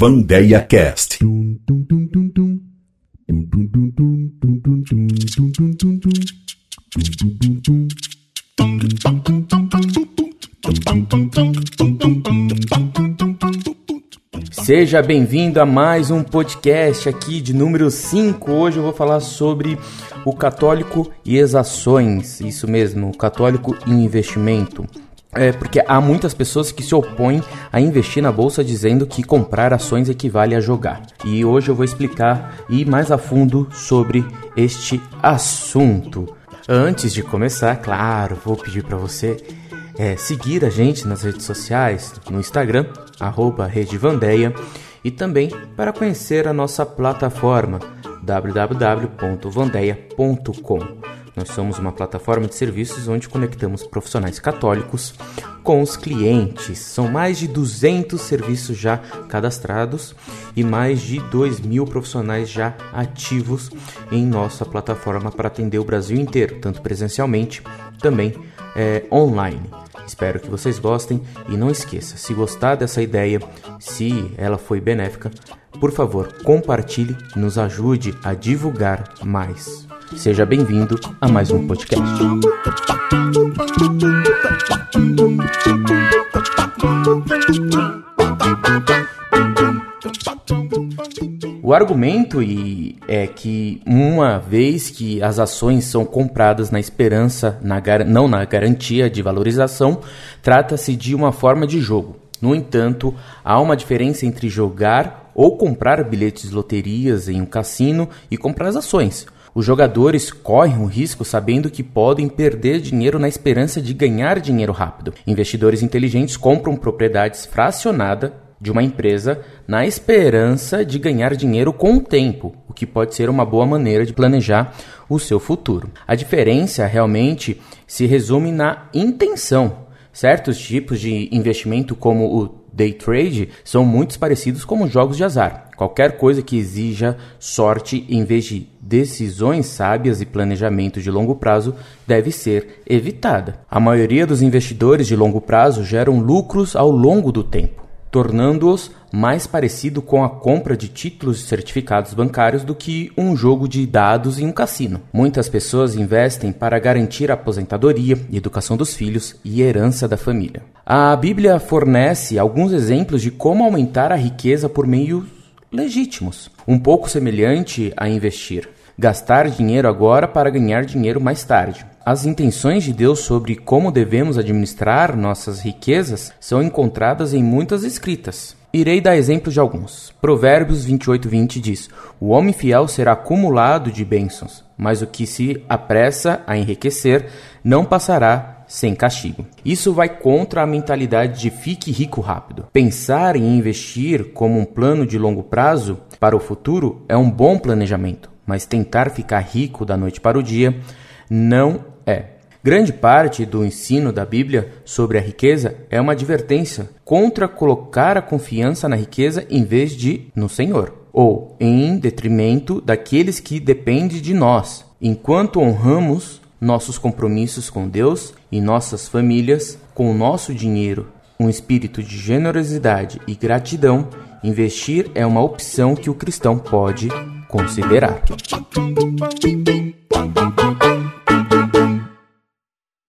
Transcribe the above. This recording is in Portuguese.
Vandeia Cast. Seja bem-vindo a mais um podcast aqui de número 5. Hoje eu vou falar sobre o católico e as ações. Isso mesmo, o católico e investimento. É porque há muitas pessoas que se opõem a investir na bolsa dizendo que comprar ações equivale a jogar. E hoje eu vou explicar e mais a fundo sobre este assunto. Antes de começar, claro, vou pedir para você é, seguir a gente nas redes sociais, no Instagram, arroba Redevandeia, e também para conhecer a nossa plataforma www.vandeia.com. Nós somos uma plataforma de serviços onde conectamos profissionais católicos com os clientes. São mais de 200 serviços já cadastrados e mais de 2 mil profissionais já ativos em nossa plataforma para atender o Brasil inteiro, tanto presencialmente, também é, online. Espero que vocês gostem e não esqueça, se gostar dessa ideia, se ela foi benéfica, por favor, compartilhe nos ajude a divulgar mais. Seja bem-vindo a mais um podcast. O argumento é que uma vez que as ações são compradas na esperança, na, não na garantia de valorização, trata-se de uma forma de jogo. No entanto, há uma diferença entre jogar ou comprar bilhetes de loterias em um cassino e comprar as ações. Os jogadores correm o risco sabendo que podem perder dinheiro na esperança de ganhar dinheiro rápido. Investidores inteligentes compram propriedades fracionadas de uma empresa na esperança de ganhar dinheiro com o tempo, o que pode ser uma boa maneira de planejar o seu futuro. A diferença realmente se resume na intenção. Certos tipos de investimento, como o day trade são muito parecidos com jogos de azar. Qualquer coisa que exija sorte em vez de decisões sábias e planejamento de longo prazo deve ser evitada. A maioria dos investidores de longo prazo geram lucros ao longo do tempo, tornando-os mais parecido com a compra de títulos e certificados bancários do que um jogo de dados em um cassino. Muitas pessoas investem para garantir a aposentadoria, educação dos filhos e herança da família. A Bíblia fornece alguns exemplos de como aumentar a riqueza por meios legítimos, um pouco semelhante a investir. Gastar dinheiro agora para ganhar dinheiro mais tarde. As intenções de Deus sobre como devemos administrar nossas riquezas são encontradas em muitas escritas. Irei dar exemplos de alguns. Provérbios 28:20 diz: O homem fiel será acumulado de bênçãos, mas o que se apressa a enriquecer não passará sem castigo. Isso vai contra a mentalidade de fique rico rápido. Pensar em investir como um plano de longo prazo para o futuro é um bom planejamento, mas tentar ficar rico da noite para o dia não é. Grande parte do ensino da Bíblia sobre a riqueza é uma advertência contra colocar a confiança na riqueza em vez de no Senhor, ou em detrimento daqueles que dependem de nós. Enquanto honramos nossos compromissos com Deus e nossas famílias, com o nosso dinheiro, um espírito de generosidade e gratidão, investir é uma opção que o cristão pode considerar.